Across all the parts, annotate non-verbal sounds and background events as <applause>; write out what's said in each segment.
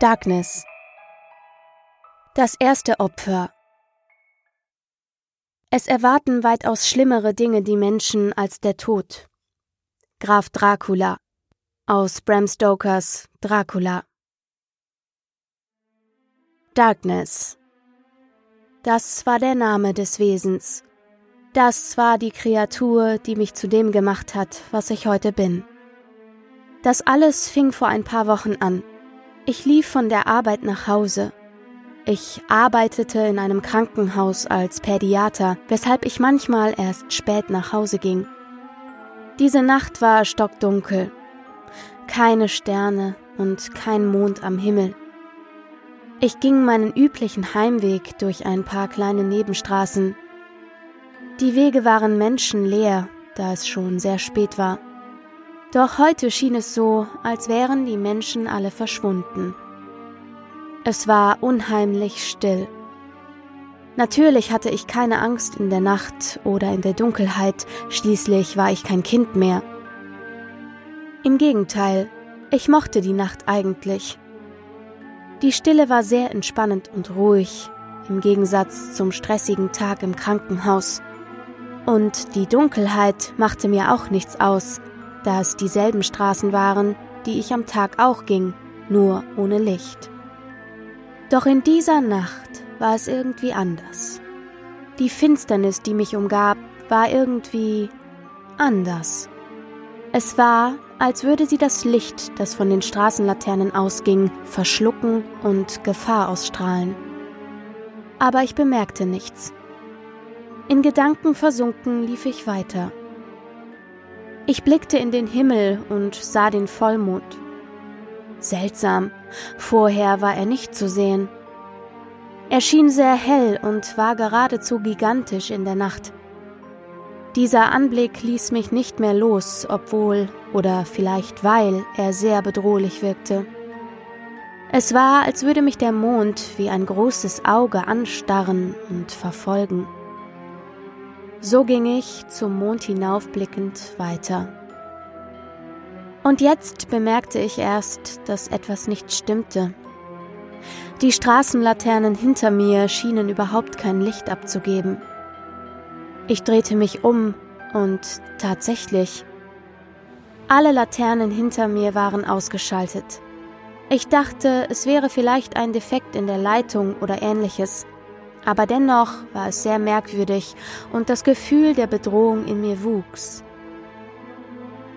Darkness. Das erste Opfer. Es erwarten weitaus schlimmere Dinge die Menschen als der Tod. Graf Dracula aus Bram Stokers Dracula. Darkness. Das war der Name des Wesens. Das war die Kreatur, die mich zu dem gemacht hat, was ich heute bin. Das alles fing vor ein paar Wochen an. Ich lief von der Arbeit nach Hause. Ich arbeitete in einem Krankenhaus als Pädiater, weshalb ich manchmal erst spät nach Hause ging. Diese Nacht war stockdunkel. Keine Sterne und kein Mond am Himmel. Ich ging meinen üblichen Heimweg durch ein paar kleine Nebenstraßen. Die Wege waren menschenleer, da es schon sehr spät war. Doch heute schien es so, als wären die Menschen alle verschwunden. Es war unheimlich still. Natürlich hatte ich keine Angst in der Nacht oder in der Dunkelheit, schließlich war ich kein Kind mehr. Im Gegenteil, ich mochte die Nacht eigentlich. Die Stille war sehr entspannend und ruhig, im Gegensatz zum stressigen Tag im Krankenhaus. Und die Dunkelheit machte mir auch nichts aus, da es dieselben Straßen waren, die ich am Tag auch ging, nur ohne Licht. Doch in dieser Nacht war es irgendwie anders. Die Finsternis, die mich umgab, war irgendwie anders. Es war, als würde sie das Licht, das von den Straßenlaternen ausging, verschlucken und Gefahr ausstrahlen. Aber ich bemerkte nichts. In Gedanken versunken lief ich weiter. Ich blickte in den Himmel und sah den Vollmond. Seltsam, vorher war er nicht zu sehen. Er schien sehr hell und war geradezu gigantisch in der Nacht. Dieser Anblick ließ mich nicht mehr los, obwohl, oder vielleicht weil, er sehr bedrohlich wirkte. Es war, als würde mich der Mond wie ein großes Auge anstarren und verfolgen. So ging ich zum Mond hinaufblickend weiter. Und jetzt bemerkte ich erst, dass etwas nicht stimmte. Die Straßenlaternen hinter mir schienen überhaupt kein Licht abzugeben. Ich drehte mich um und tatsächlich, alle Laternen hinter mir waren ausgeschaltet. Ich dachte, es wäre vielleicht ein Defekt in der Leitung oder ähnliches, aber dennoch war es sehr merkwürdig und das Gefühl der Bedrohung in mir wuchs.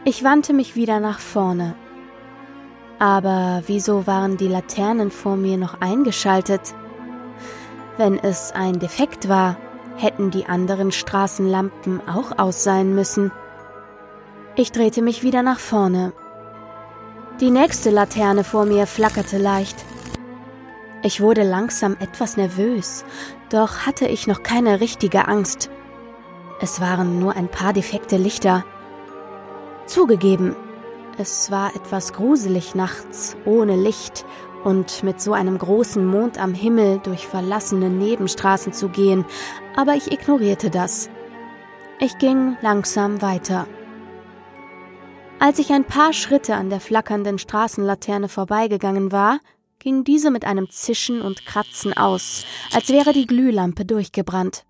Ich wandte mich wieder nach vorne. Aber wieso waren die Laternen vor mir noch eingeschaltet? Wenn es ein Defekt war, hätten die anderen Straßenlampen auch aus sein müssen. Ich drehte mich wieder nach vorne. Die nächste Laterne vor mir flackerte leicht. Ich wurde langsam etwas nervös, doch hatte ich noch keine richtige Angst. Es waren nur ein paar defekte Lichter. Zugegeben, es war etwas gruselig nachts, ohne Licht und mit so einem großen Mond am Himmel durch verlassene Nebenstraßen zu gehen, aber ich ignorierte das. Ich ging langsam weiter. Als ich ein paar Schritte an der flackernden Straßenlaterne vorbeigegangen war, ging diese mit einem Zischen und Kratzen aus, als wäre die Glühlampe durchgebrannt.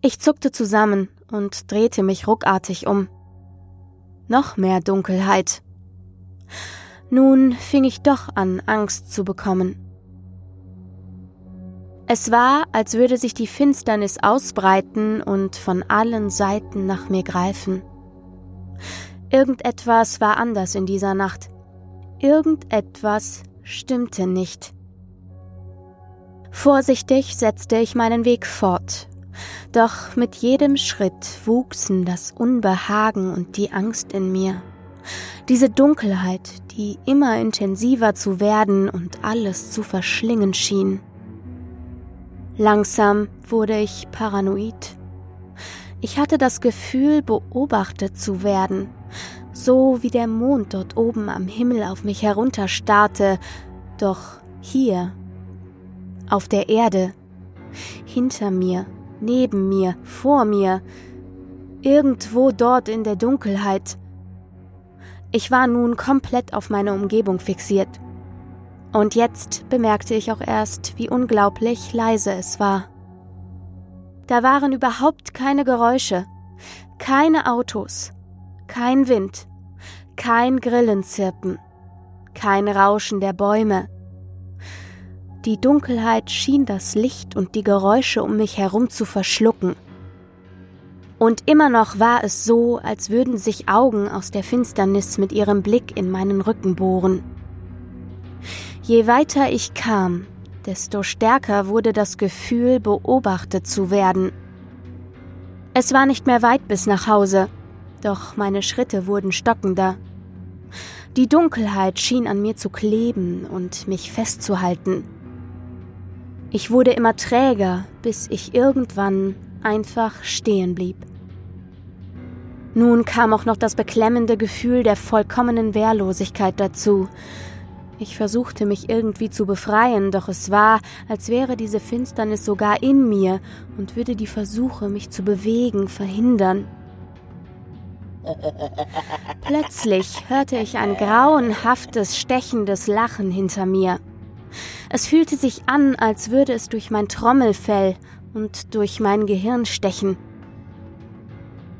Ich zuckte zusammen und drehte mich ruckartig um. Noch mehr Dunkelheit. Nun fing ich doch an, Angst zu bekommen. Es war, als würde sich die Finsternis ausbreiten und von allen Seiten nach mir greifen. Irgendetwas war anders in dieser Nacht. Irgendetwas stimmte nicht. Vorsichtig setzte ich meinen Weg fort, doch mit jedem Schritt wuchsen das Unbehagen und die Angst in mir. Diese Dunkelheit, die immer intensiver zu werden und alles zu verschlingen schien. Langsam wurde ich paranoid. Ich hatte das Gefühl, beobachtet zu werden, so wie der Mond dort oben am Himmel auf mich herunterstarrte, doch hier, auf der Erde, hinter mir, neben mir, vor mir, irgendwo dort in der Dunkelheit. Ich war nun komplett auf meine Umgebung fixiert. Und jetzt bemerkte ich auch erst, wie unglaublich leise es war. Da waren überhaupt keine Geräusche, keine Autos, kein Wind, kein Grillenzirpen, kein Rauschen der Bäume. Die Dunkelheit schien das Licht und die Geräusche um mich herum zu verschlucken. Und immer noch war es so, als würden sich Augen aus der Finsternis mit ihrem Blick in meinen Rücken bohren. Je weiter ich kam, desto stärker wurde das Gefühl, beobachtet zu werden. Es war nicht mehr weit bis nach Hause, doch meine Schritte wurden stockender. Die Dunkelheit schien an mir zu kleben und mich festzuhalten. Ich wurde immer träger, bis ich irgendwann einfach stehen blieb. Nun kam auch noch das beklemmende Gefühl der vollkommenen Wehrlosigkeit dazu. Ich versuchte mich irgendwie zu befreien, doch es war, als wäre diese Finsternis sogar in mir und würde die Versuche, mich zu bewegen, verhindern. Plötzlich hörte ich ein grauenhaftes, stechendes Lachen hinter mir. Es fühlte sich an, als würde es durch mein Trommelfell und durch mein Gehirn stechen.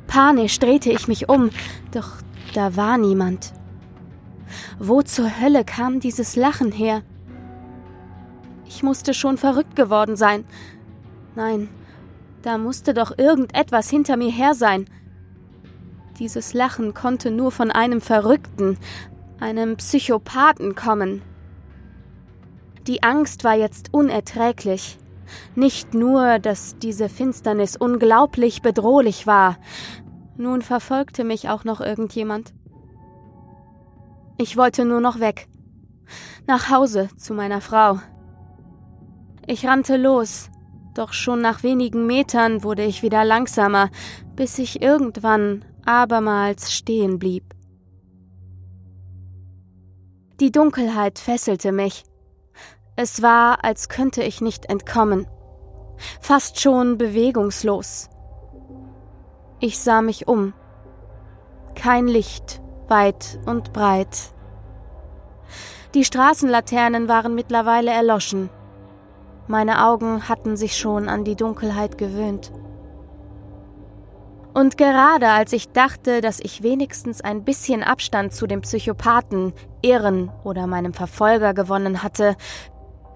Panisch drehte ich mich um, doch da war niemand. Wo zur Hölle kam dieses Lachen her? Ich musste schon verrückt geworden sein. Nein, da musste doch irgendetwas hinter mir her sein. Dieses Lachen konnte nur von einem Verrückten, einem Psychopathen kommen. Die Angst war jetzt unerträglich. Nicht nur, dass diese Finsternis unglaublich bedrohlich war, nun verfolgte mich auch noch irgendjemand. Ich wollte nur noch weg. Nach Hause zu meiner Frau. Ich rannte los, doch schon nach wenigen Metern wurde ich wieder langsamer, bis ich irgendwann abermals stehen blieb. Die Dunkelheit fesselte mich. Es war, als könnte ich nicht entkommen. Fast schon bewegungslos. Ich sah mich um. Kein Licht, weit und breit. Die Straßenlaternen waren mittlerweile erloschen. Meine Augen hatten sich schon an die Dunkelheit gewöhnt. Und gerade als ich dachte, dass ich wenigstens ein bisschen Abstand zu dem Psychopathen, Irren oder meinem Verfolger gewonnen hatte,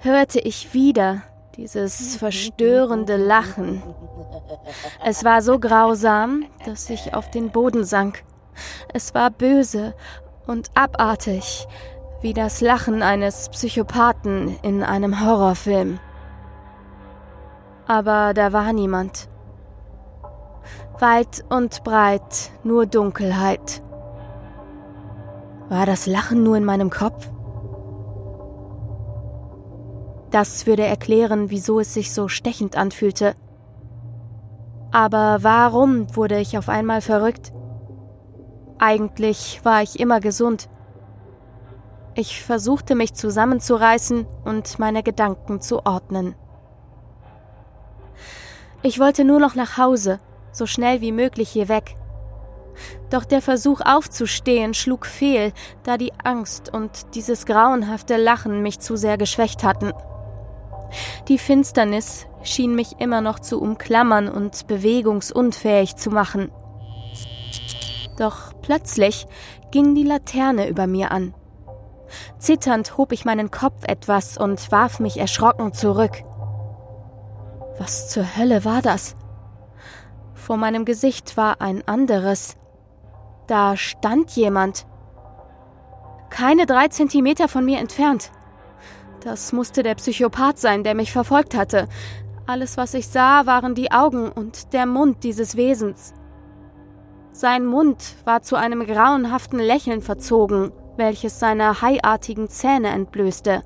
hörte ich wieder dieses verstörende Lachen. Es war so grausam, dass ich auf den Boden sank. Es war böse und abartig, wie das Lachen eines Psychopathen in einem Horrorfilm. Aber da war niemand. Weit und breit nur Dunkelheit. War das Lachen nur in meinem Kopf? Das würde erklären, wieso es sich so stechend anfühlte. Aber warum wurde ich auf einmal verrückt? Eigentlich war ich immer gesund. Ich versuchte mich zusammenzureißen und meine Gedanken zu ordnen. Ich wollte nur noch nach Hause, so schnell wie möglich hier weg. Doch der Versuch aufzustehen schlug fehl, da die Angst und dieses grauenhafte Lachen mich zu sehr geschwächt hatten. Die Finsternis schien mich immer noch zu umklammern und bewegungsunfähig zu machen. Doch plötzlich ging die Laterne über mir an. Zitternd hob ich meinen Kopf etwas und warf mich erschrocken zurück. Was zur Hölle war das? Vor meinem Gesicht war ein anderes. Da stand jemand. Keine drei Zentimeter von mir entfernt. Das musste der Psychopath sein, der mich verfolgt hatte. Alles, was ich sah, waren die Augen und der Mund dieses Wesens. Sein Mund war zu einem grauenhaften Lächeln verzogen, welches seine haiartigen Zähne entblößte.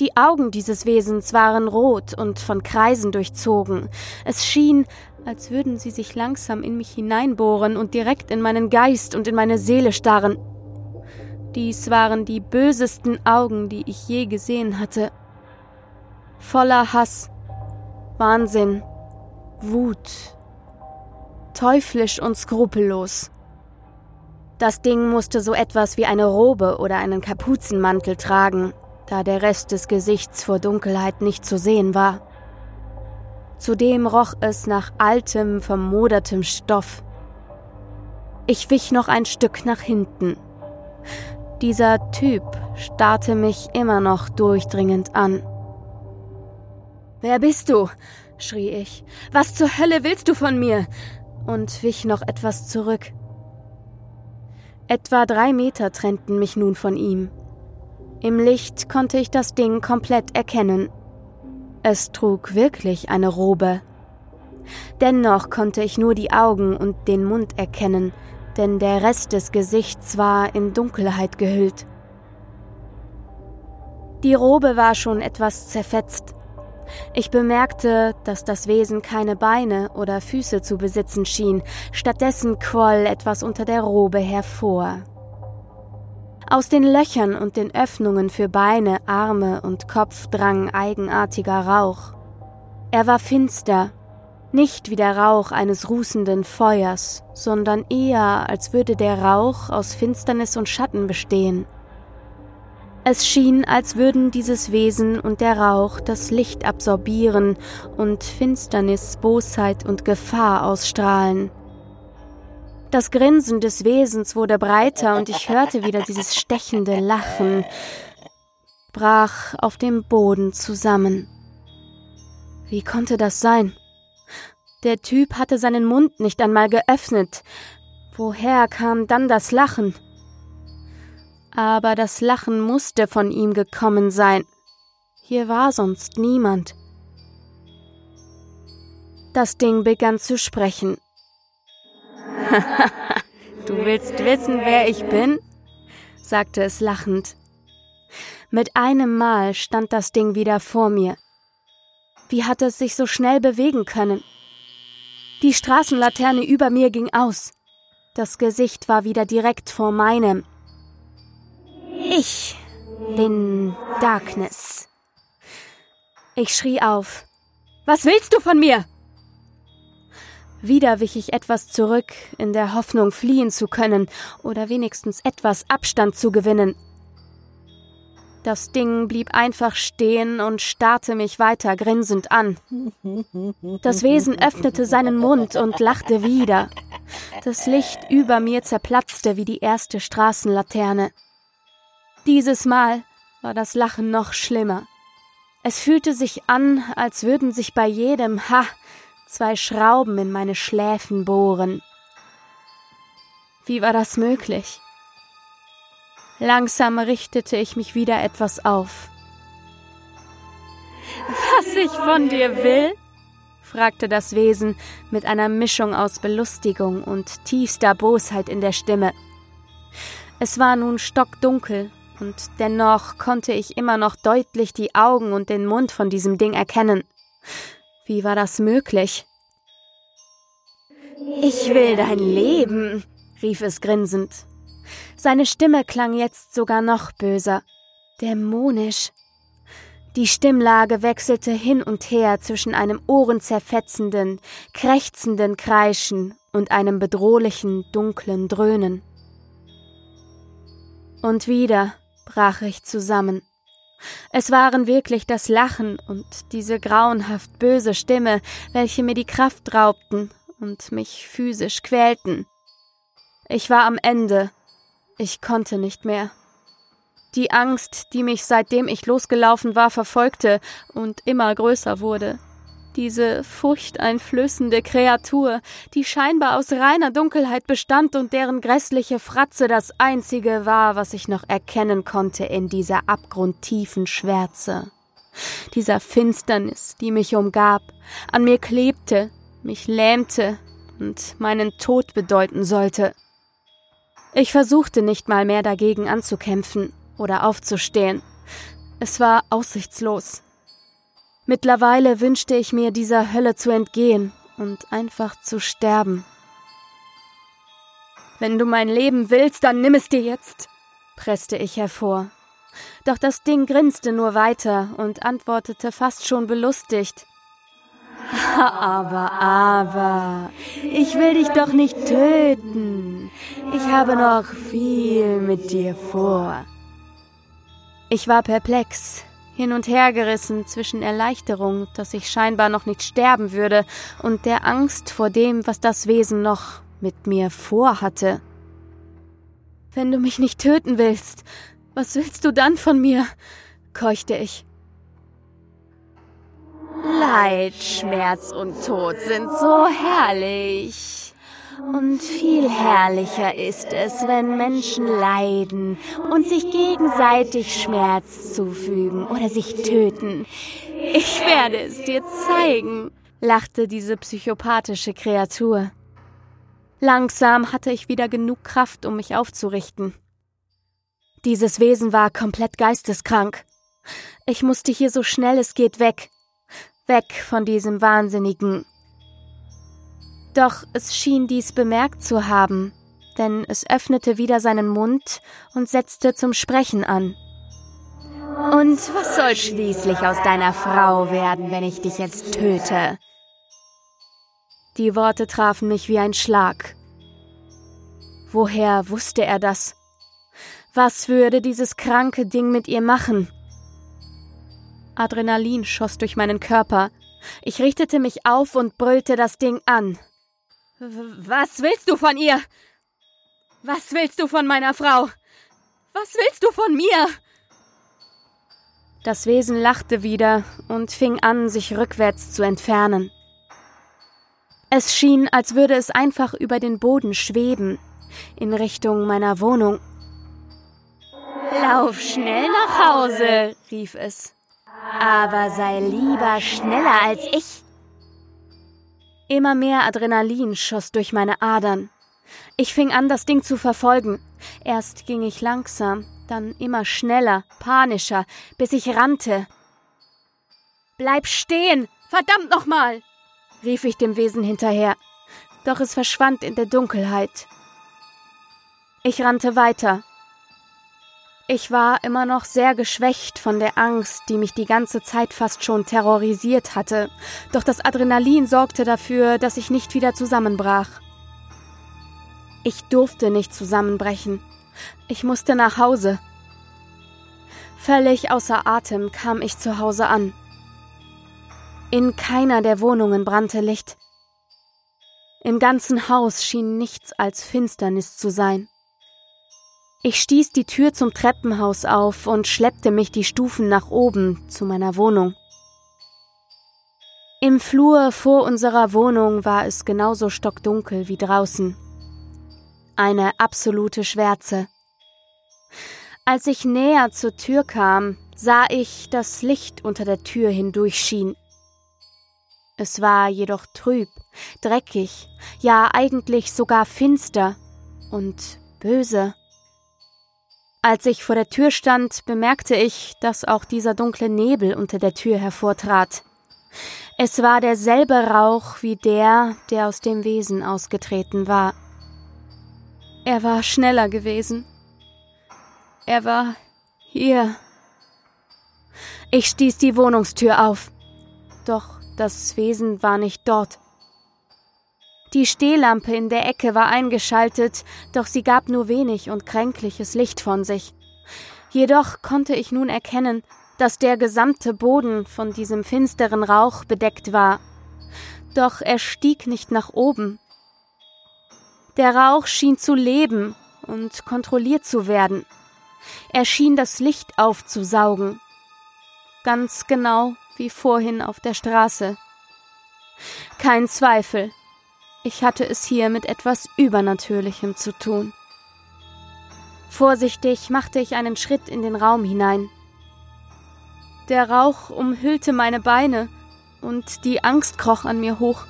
Die Augen dieses Wesens waren rot und von Kreisen durchzogen. Es schien, als würden sie sich langsam in mich hineinbohren und direkt in meinen Geist und in meine Seele starren. Dies waren die bösesten Augen, die ich je gesehen hatte. Voller Hass, Wahnsinn, Wut, teuflisch und skrupellos. Das Ding musste so etwas wie eine Robe oder einen Kapuzenmantel tragen, da der Rest des Gesichts vor Dunkelheit nicht zu sehen war. Zudem roch es nach altem, vermodertem Stoff. Ich wich noch ein Stück nach hinten. Dieser Typ starrte mich immer noch durchdringend an. Wer bist du? schrie ich. Was zur Hölle willst du von mir? und wich noch etwas zurück. Etwa drei Meter trennten mich nun von ihm. Im Licht konnte ich das Ding komplett erkennen. Es trug wirklich eine Robe. Dennoch konnte ich nur die Augen und den Mund erkennen, denn der Rest des Gesichts war in Dunkelheit gehüllt. Die Robe war schon etwas zerfetzt. Ich bemerkte, dass das Wesen keine Beine oder Füße zu besitzen schien, stattdessen quoll etwas unter der Robe hervor. Aus den Löchern und den Öffnungen für Beine, Arme und Kopf drang eigenartiger Rauch. Er war finster, nicht wie der Rauch eines rußenden Feuers, sondern eher als würde der Rauch aus Finsternis und Schatten bestehen. Es schien, als würden dieses Wesen und der Rauch das Licht absorbieren und Finsternis, Bosheit und Gefahr ausstrahlen. Das Grinsen des Wesens wurde breiter und ich hörte wieder dieses stechende Lachen, brach auf dem Boden zusammen. Wie konnte das sein? Der Typ hatte seinen Mund nicht einmal geöffnet. Woher kam dann das Lachen? aber das Lachen musste von ihm gekommen sein. Hier war sonst niemand. Das Ding begann zu sprechen. <laughs> du willst wissen, wer ich bin? sagte es lachend. Mit einem Mal stand das Ding wieder vor mir. Wie hatte es sich so schnell bewegen können? Die Straßenlaterne über mir ging aus. Das Gesicht war wieder direkt vor meinem. Ich bin Darkness. Ich schrie auf. Was willst du von mir? Wieder wich ich etwas zurück, in der Hoffnung, fliehen zu können oder wenigstens etwas Abstand zu gewinnen. Das Ding blieb einfach stehen und starrte mich weiter grinsend an. Das Wesen öffnete seinen Mund und lachte wieder. Das Licht über mir zerplatzte wie die erste Straßenlaterne. Dieses Mal war das Lachen noch schlimmer. Es fühlte sich an, als würden sich bei jedem Ha zwei Schrauben in meine Schläfen bohren. Wie war das möglich? Langsam richtete ich mich wieder etwas auf. Was ich von dir will? fragte das Wesen mit einer Mischung aus Belustigung und tiefster Bosheit in der Stimme. Es war nun stockdunkel und dennoch konnte ich immer noch deutlich die Augen und den Mund von diesem Ding erkennen. Wie war das möglich? Ich will dein Leben, rief es grinsend. Seine Stimme klang jetzt sogar noch böser, dämonisch. Die Stimmlage wechselte hin und her zwischen einem ohrenzerfetzenden, krächzenden Kreischen und einem bedrohlichen, dunklen Dröhnen. Und wieder brach ich zusammen. Es waren wirklich das Lachen und diese grauenhaft böse Stimme, welche mir die Kraft raubten und mich physisch quälten. Ich war am Ende. Ich konnte nicht mehr. Die Angst, die mich seitdem ich losgelaufen war, verfolgte und immer größer wurde. Diese furchteinflößende Kreatur, die scheinbar aus reiner Dunkelheit bestand und deren grässliche Fratze das einzige war, was ich noch erkennen konnte in dieser abgrundtiefen Schwärze. Dieser Finsternis, die mich umgab, an mir klebte, mich lähmte und meinen Tod bedeuten sollte. Ich versuchte nicht mal mehr dagegen anzukämpfen oder aufzustehen. Es war aussichtslos. Mittlerweile wünschte ich mir, dieser Hölle zu entgehen und einfach zu sterben. Wenn du mein Leben willst, dann nimm es dir jetzt, presste ich hervor. Doch das Ding grinste nur weiter und antwortete fast schon belustigt. <laughs> Aber, aber, ich will dich doch nicht töten. Ich habe noch viel mit dir vor. Ich war perplex, hin und her gerissen zwischen Erleichterung, dass ich scheinbar noch nicht sterben würde, und der Angst vor dem, was das Wesen noch mit mir vorhatte. Wenn du mich nicht töten willst, was willst du dann von mir? keuchte ich. Leid, Schmerz und Tod sind so herrlich. Und viel herrlicher ist es, wenn Menschen leiden und sich gegenseitig Schmerz zufügen oder sich töten. Ich werde es dir zeigen, lachte diese psychopathische Kreatur. Langsam hatte ich wieder genug Kraft, um mich aufzurichten. Dieses Wesen war komplett geisteskrank. Ich musste hier so schnell es geht weg. Weg von diesem Wahnsinnigen. Doch es schien dies bemerkt zu haben, denn es öffnete wieder seinen Mund und setzte zum Sprechen an. Und was soll schließlich aus deiner Frau werden, wenn ich dich jetzt töte? Die Worte trafen mich wie ein Schlag. Woher wusste er das? Was würde dieses kranke Ding mit ihr machen? Adrenalin schoss durch meinen Körper. Ich richtete mich auf und brüllte das Ding an. Was willst du von ihr? Was willst du von meiner Frau? Was willst du von mir? Das Wesen lachte wieder und fing an, sich rückwärts zu entfernen. Es schien, als würde es einfach über den Boden schweben, in Richtung meiner Wohnung. Lauf schnell nach Hause, rief es. Aber sei lieber schneller als ich. Immer mehr Adrenalin schoss durch meine Adern. Ich fing an, das Ding zu verfolgen. Erst ging ich langsam, dann immer schneller, panischer, bis ich rannte. Bleib stehen! Verdammt nochmal! rief ich dem Wesen hinterher. Doch es verschwand in der Dunkelheit. Ich rannte weiter. Ich war immer noch sehr geschwächt von der Angst, die mich die ganze Zeit fast schon terrorisiert hatte, doch das Adrenalin sorgte dafür, dass ich nicht wieder zusammenbrach. Ich durfte nicht zusammenbrechen. Ich musste nach Hause. Völlig außer Atem kam ich zu Hause an. In keiner der Wohnungen brannte Licht. Im ganzen Haus schien nichts als Finsternis zu sein. Ich stieß die Tür zum Treppenhaus auf und schleppte mich die Stufen nach oben zu meiner Wohnung. Im Flur vor unserer Wohnung war es genauso stockdunkel wie draußen. Eine absolute Schwärze. Als ich näher zur Tür kam, sah ich, dass Licht unter der Tür hindurch schien. Es war jedoch trüb, dreckig, ja eigentlich sogar finster und böse. Als ich vor der Tür stand, bemerkte ich, dass auch dieser dunkle Nebel unter der Tür hervortrat. Es war derselbe Rauch wie der, der aus dem Wesen ausgetreten war. Er war schneller gewesen. Er war hier. Ich stieß die Wohnungstür auf. Doch das Wesen war nicht dort. Die Stehlampe in der Ecke war eingeschaltet, doch sie gab nur wenig und kränkliches Licht von sich. Jedoch konnte ich nun erkennen, dass der gesamte Boden von diesem finsteren Rauch bedeckt war. Doch er stieg nicht nach oben. Der Rauch schien zu leben und kontrolliert zu werden. Er schien das Licht aufzusaugen. Ganz genau wie vorhin auf der Straße. Kein Zweifel, ich hatte es hier mit etwas Übernatürlichem zu tun. Vorsichtig machte ich einen Schritt in den Raum hinein. Der Rauch umhüllte meine Beine und die Angst kroch an mir hoch.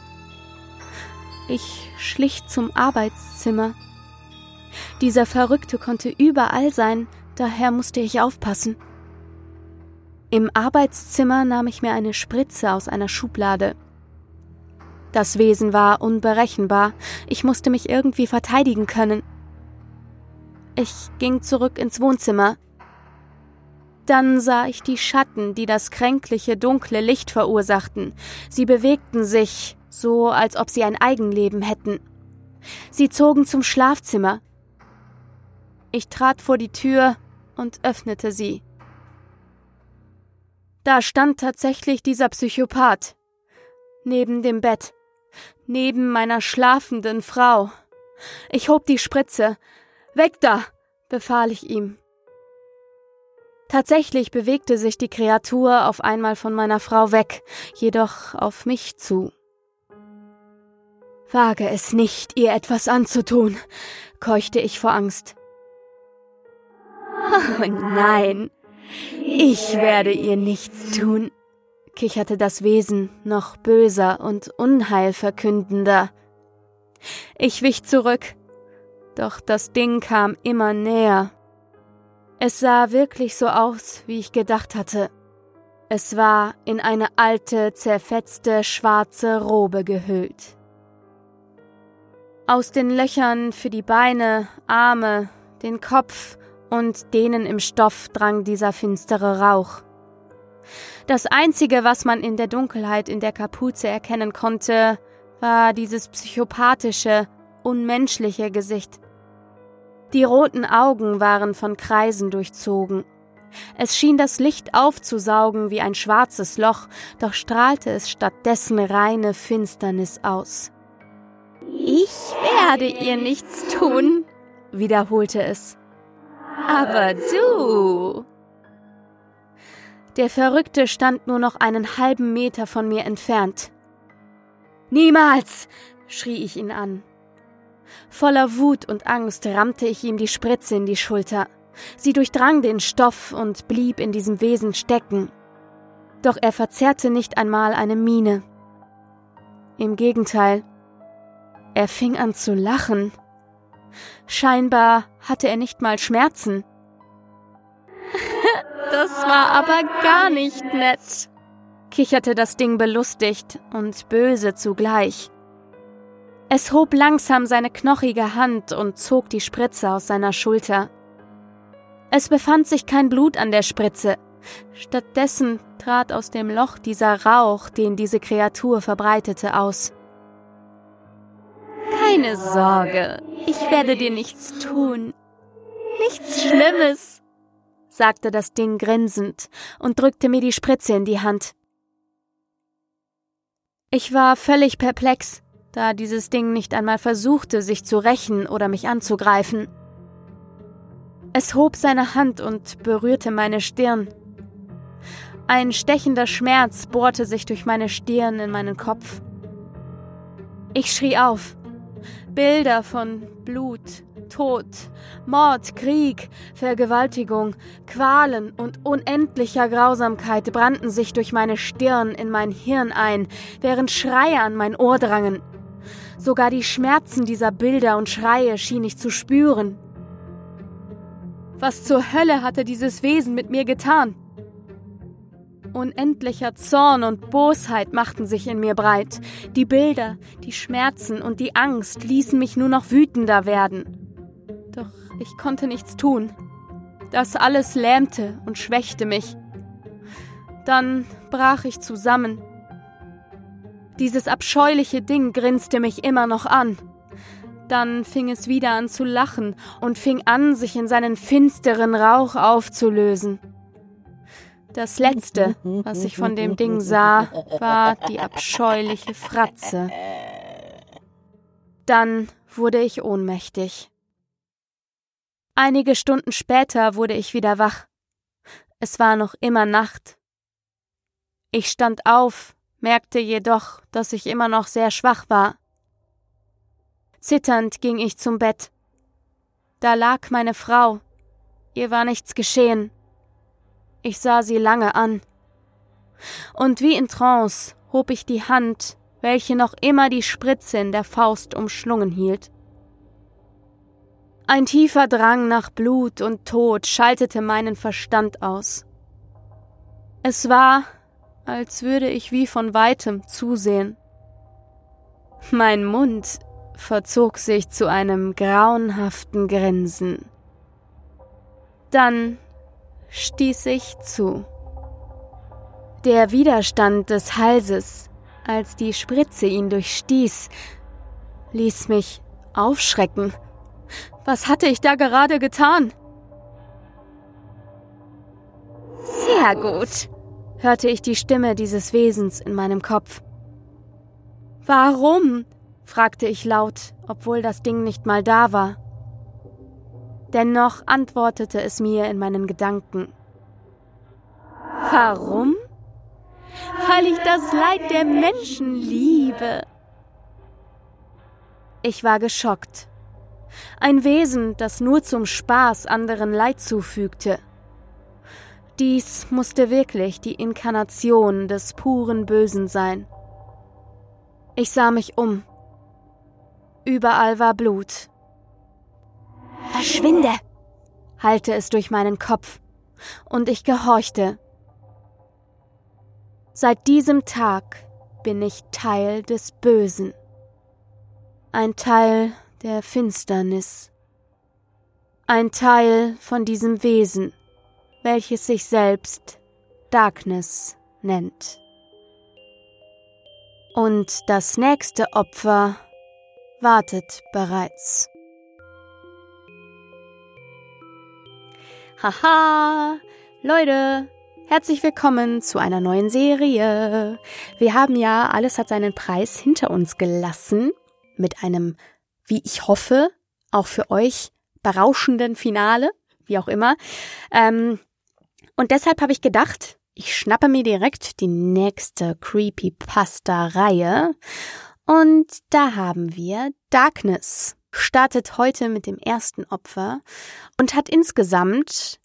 Ich schlich zum Arbeitszimmer. Dieser Verrückte konnte überall sein, daher musste ich aufpassen. Im Arbeitszimmer nahm ich mir eine Spritze aus einer Schublade das Wesen war unberechenbar, ich musste mich irgendwie verteidigen können. Ich ging zurück ins Wohnzimmer. Dann sah ich die Schatten, die das kränkliche, dunkle Licht verursachten. Sie bewegten sich, so als ob sie ein Eigenleben hätten. Sie zogen zum Schlafzimmer. Ich trat vor die Tür und öffnete sie. Da stand tatsächlich dieser Psychopath. Neben dem Bett. Neben meiner schlafenden Frau. Ich hob die Spritze. Weg da! befahl ich ihm. Tatsächlich bewegte sich die Kreatur auf einmal von meiner Frau weg, jedoch auf mich zu. Wage es nicht, ihr etwas anzutun, keuchte ich vor Angst. Oh nein, ich werde ihr nichts tun, kicherte das Wesen noch böser und unheilverkündender. Ich wich zurück, doch das Ding kam immer näher. Es sah wirklich so aus, wie ich gedacht hatte. Es war in eine alte, zerfetzte, schwarze Robe gehüllt. Aus den Löchern für die Beine, Arme, den Kopf und denen im Stoff drang dieser finstere Rauch. Das Einzige, was man in der Dunkelheit in der Kapuze erkennen konnte, war dieses psychopathische, unmenschliche Gesicht, die roten Augen waren von Kreisen durchzogen. Es schien das Licht aufzusaugen wie ein schwarzes Loch, doch strahlte es stattdessen reine Finsternis aus. Ich werde ihr nichts tun, wiederholte es. Aber du. Der Verrückte stand nur noch einen halben Meter von mir entfernt. Niemals, schrie ich ihn an. Voller Wut und Angst rammte ich ihm die Spritze in die Schulter. Sie durchdrang den Stoff und blieb in diesem Wesen stecken. Doch er verzerrte nicht einmal eine Miene. Im Gegenteil, er fing an zu lachen. Scheinbar hatte er nicht mal Schmerzen. War aber gar nicht nett, kicherte das Ding belustigt und böse zugleich. Es hob langsam seine knochige Hand und zog die Spritze aus seiner Schulter. Es befand sich kein Blut an der Spritze. Stattdessen trat aus dem Loch dieser Rauch, den diese Kreatur verbreitete, aus. Keine Sorge, ich werde dir nichts tun. Nichts Schlimmes, sagte das Ding grinsend und drückte mir die Spritze in die Hand. Ich war völlig perplex da dieses Ding nicht einmal versuchte, sich zu rächen oder mich anzugreifen. Es hob seine Hand und berührte meine Stirn. Ein stechender Schmerz bohrte sich durch meine Stirn in meinen Kopf. Ich schrie auf. Bilder von Blut, Tod, Mord, Krieg, Vergewaltigung, Qualen und unendlicher Grausamkeit brannten sich durch meine Stirn in mein Hirn ein, während Schreie an mein Ohr drangen. Sogar die Schmerzen dieser Bilder und Schreie schien ich zu spüren. Was zur Hölle hatte dieses Wesen mit mir getan? Unendlicher Zorn und Bosheit machten sich in mir breit. Die Bilder, die Schmerzen und die Angst ließen mich nur noch wütender werden. Doch ich konnte nichts tun. Das alles lähmte und schwächte mich. Dann brach ich zusammen dieses abscheuliche Ding grinste mich immer noch an. Dann fing es wieder an zu lachen und fing an, sich in seinen finsteren Rauch aufzulösen. Das Letzte, was ich von dem Ding sah, war die abscheuliche Fratze. Dann wurde ich ohnmächtig. Einige Stunden später wurde ich wieder wach. Es war noch immer Nacht. Ich stand auf, merkte jedoch, dass ich immer noch sehr schwach war. Zitternd ging ich zum Bett. Da lag meine Frau. Ihr war nichts geschehen. Ich sah sie lange an. Und wie in Trance hob ich die Hand, welche noch immer die Spritze in der Faust umschlungen hielt. Ein tiefer Drang nach Blut und Tod schaltete meinen Verstand aus. Es war, als würde ich wie von weitem zusehen. Mein Mund verzog sich zu einem grauenhaften Grinsen. Dann stieß ich zu. Der Widerstand des Halses, als die Spritze ihn durchstieß, ließ mich aufschrecken. Was hatte ich da gerade getan? Sehr gut, hörte ich die Stimme dieses Wesens in meinem Kopf. Warum? fragte ich laut, obwohl das Ding nicht mal da war. Dennoch antwortete es mir in meinen Gedanken. Warum? Weil ich das Leid der Menschen liebe. Ich war geschockt. Ein Wesen, das nur zum Spaß anderen Leid zufügte. Dies musste wirklich die Inkarnation des puren Bösen sein. Ich sah mich um. Überall war Blut. Verschwinde! hallte es durch meinen Kopf, und ich gehorchte. Seit diesem Tag bin ich Teil des Bösen, ein Teil der Finsternis, ein Teil von diesem Wesen, welches sich selbst Darkness nennt. Und das nächste Opfer wartet bereits. Haha, Leute, herzlich willkommen zu einer neuen Serie. Wir haben ja Alles hat seinen Preis hinter uns gelassen mit einem, wie ich hoffe, auch für euch berauschenden Finale, wie auch immer. Ähm, und deshalb habe ich gedacht, ich schnappe mir direkt die nächste Creepypasta-Reihe. Und da haben wir Darkness startet heute mit dem ersten Opfer und hat insgesamt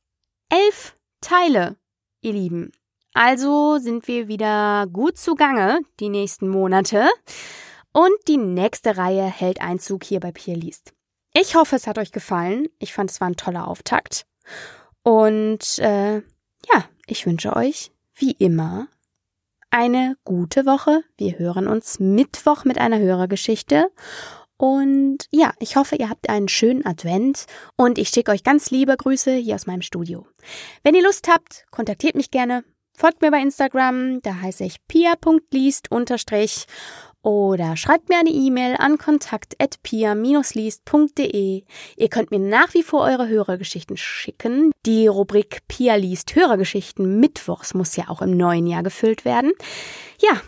elf Teile, ihr Lieben. Also sind wir wieder gut zugange die nächsten Monate. Und die nächste Reihe hält Einzug hier bei liest. Ich hoffe, es hat euch gefallen. Ich fand, es war ein toller Auftakt. Und äh, ja, ich wünsche euch, wie immer, eine gute Woche. Wir hören uns Mittwoch mit einer Hörergeschichte. Und ja, ich hoffe, ihr habt einen schönen Advent und ich schicke euch ganz liebe Grüße hier aus meinem Studio. Wenn ihr Lust habt, kontaktiert mich gerne. Folgt mir bei Instagram, da heiße ich pia.liest oder schreibt mir eine E-Mail an kontakt.pia-liest.de. Ihr könnt mir nach wie vor eure Hörergeschichten schicken. Die Rubrik Pia liest Hörergeschichten mittwochs muss ja auch im neuen Jahr gefüllt werden. Ja,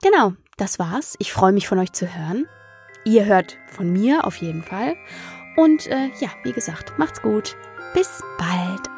genau, das war's. Ich freue mich von euch zu hören. Ihr hört von mir auf jeden Fall. Und äh, ja, wie gesagt, macht's gut. Bis bald.